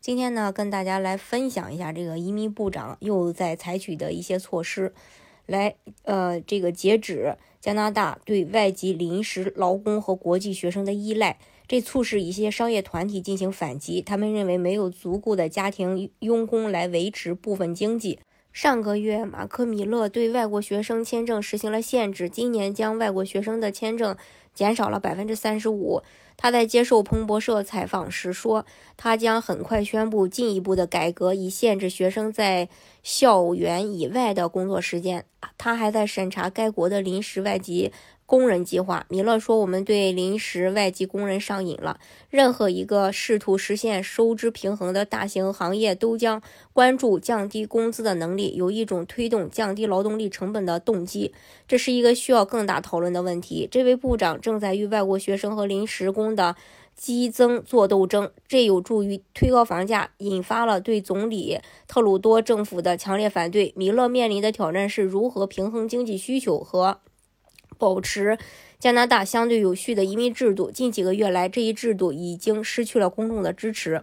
今天呢，跟大家来分享一下这个移民部长又在采取的一些措施，来呃，这个截止加拿大对外籍临时劳工和国际学生的依赖，这促使一些商业团体进行反击。他们认为没有足够的家庭佣工来维持部分经济。上个月，马克·米勒对外国学生签证实行了限制，今年将外国学生的签证减少了百分之三十五。他在接受彭博社采访时说，他将很快宣布进一步的改革，以限制学生在校园以外的工作时间。他还在审查该国的临时外籍。工人计划，米勒说：“我们对临时外籍工人上瘾了。任何一个试图实现收支平衡的大型行业都将关注降低工资的能力，有一种推动降低劳动力成本的动机。这是一个需要更大讨论的问题。”这位部长正在与外国学生和临时工的激增做斗争，这有助于推高房价，引发了对总理特鲁多政府的强烈反对。米勒面临的挑战是如何平衡经济需求和。保持加拿大相对有序的移民制度。近几个月来，这一制度已经失去了公众的支持。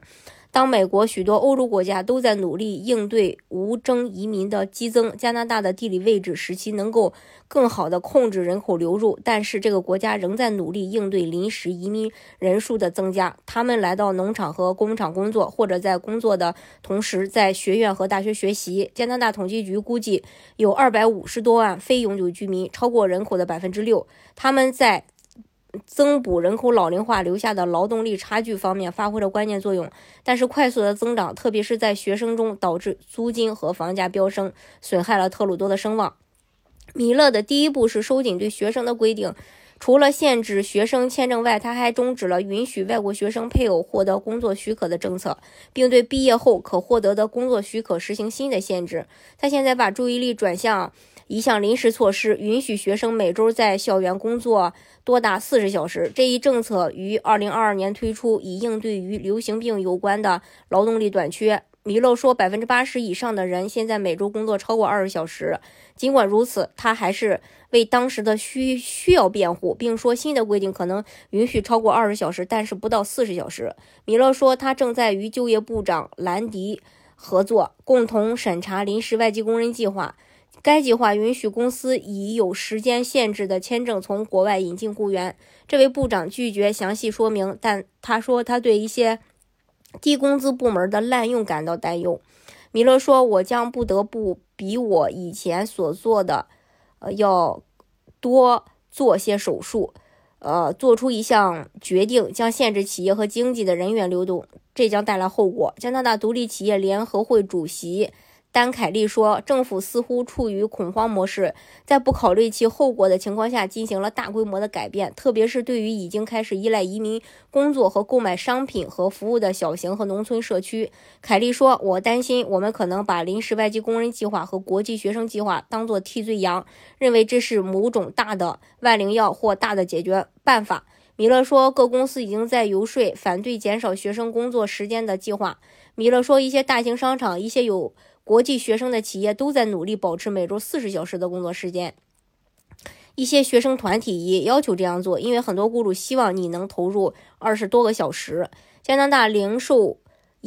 当美国许多欧洲国家都在努力应对无征移民的激增，加拿大的地理位置使其能够更好地控制人口流入。但是，这个国家仍在努力应对临时移民人数的增加。他们来到农场和工厂工作，或者在工作的同时在学院和大学学习。加拿大统计局估计有二百五十多万非永久居民，超过人口的百分之六。他们在。增补人口老龄化留下的劳动力差距方面发挥了关键作用，但是快速的增长，特别是在学生中，导致租金和房价飙升，损害了特鲁多的声望。米勒的第一步是收紧对学生的规定，除了限制学生签证外，他还终止了允许外国学生配偶获得工作许可的政策，并对毕业后可获得的工作许可实行新的限制。他现在把注意力转向。一项临时措施，允许学生每周在校园工作多达四十小时。这一政策于二零二二年推出，以应对与流行病有关的劳动力短缺。米勒说，百分之八十以上的人现在每周工作超过二十小时。尽管如此，他还是为当时的需需要辩护，并说新的规定可能允许超过二十小时，但是不到四十小时。米勒说，他正在与就业部长兰迪合作，共同审查临时外籍工人计划。该计划允许公司以有时间限制的签证从国外引进雇员。这位部长拒绝详细说明，但他说他对一些低工资部门的滥用感到担忧。米勒说：“我将不得不比我以前所做的，呃，要多做些手术，呃，做出一项决定，将限制企业和经济的人员流动，这将带来后果。”加拿大独立企业联合会主席。丹凯利说：“政府似乎处于恐慌模式，在不考虑其后果的情况下进行了大规模的改变，特别是对于已经开始依赖移民工作和购买商品和服务的小型和农村社区。”凯利说：“我担心我们可能把临时外籍工人计划和国际学生计划当作替罪羊，认为这是某种大的万灵药或大的解决办法。”米勒说：“各公司已经在游说反对减少学生工作时间的计划。”米勒说：“一些大型商场，一些有。”国际学生的企业都在努力保持每周四十小时的工作时间。一些学生团体也要求这样做，因为很多雇主希望你能投入二十多个小时。加拿大零售。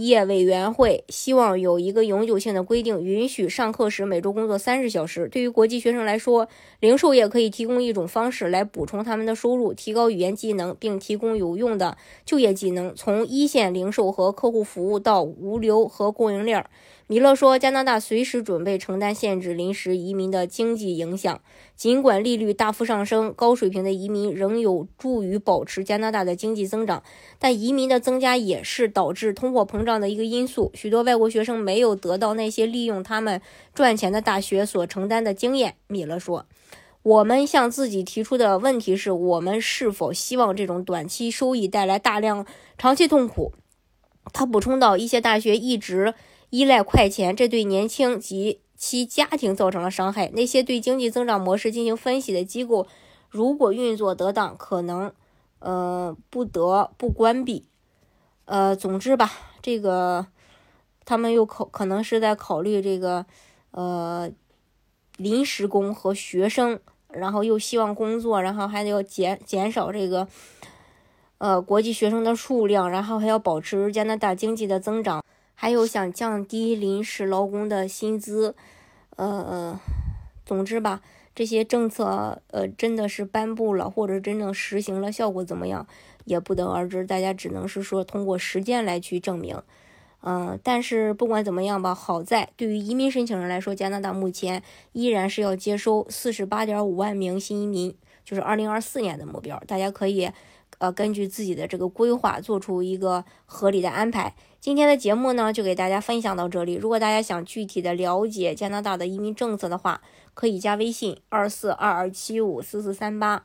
业委员会希望有一个永久性的规定，允许上课时每周工作三十小时。对于国际学生来说，零售业可以提供一种方式来补充他们的收入，提高语言技能，并提供有用的就业技能。从一线零售和客户服务到物流和供应链，米勒说，加拿大随时准备承担限制临时移民的经济影响。尽管利率大幅上升，高水平的移民仍有助于保持加拿大的经济增长，但移民的增加也是导致通货膨胀。这样的一个因素，许多外国学生没有得到那些利用他们赚钱的大学所承担的经验。米勒说：“我们向自己提出的问题是我们是否希望这种短期收益带来大量长期痛苦。”他补充道：“一些大学一直依赖快钱，这对年轻及……”其家庭造成了伤害。那些对经济增长模式进行分析的机构，如果运作得当，可能呃不得不关闭。呃，总之吧，这个他们又考可能是在考虑这个呃临时工和学生，然后又希望工作，然后还得要减减少这个呃国际学生的数量，然后还要保持加拿大经济的增长，还有想降低临时劳工的薪资。呃，总之吧，这些政策呃真的是颁布了，或者真正实行了，效果怎么样？也不得而知，大家只能是说通过实践来去证明，嗯，但是不管怎么样吧，好在对于移民申请人来说，加拿大目前依然是要接收四十八点五万名新移民，就是二零二四年的目标，大家可以呃根据自己的这个规划做出一个合理的安排。今天的节目呢，就给大家分享到这里。如果大家想具体的了解加拿大的移民政策的话，可以加微信二四二二七五四四三八。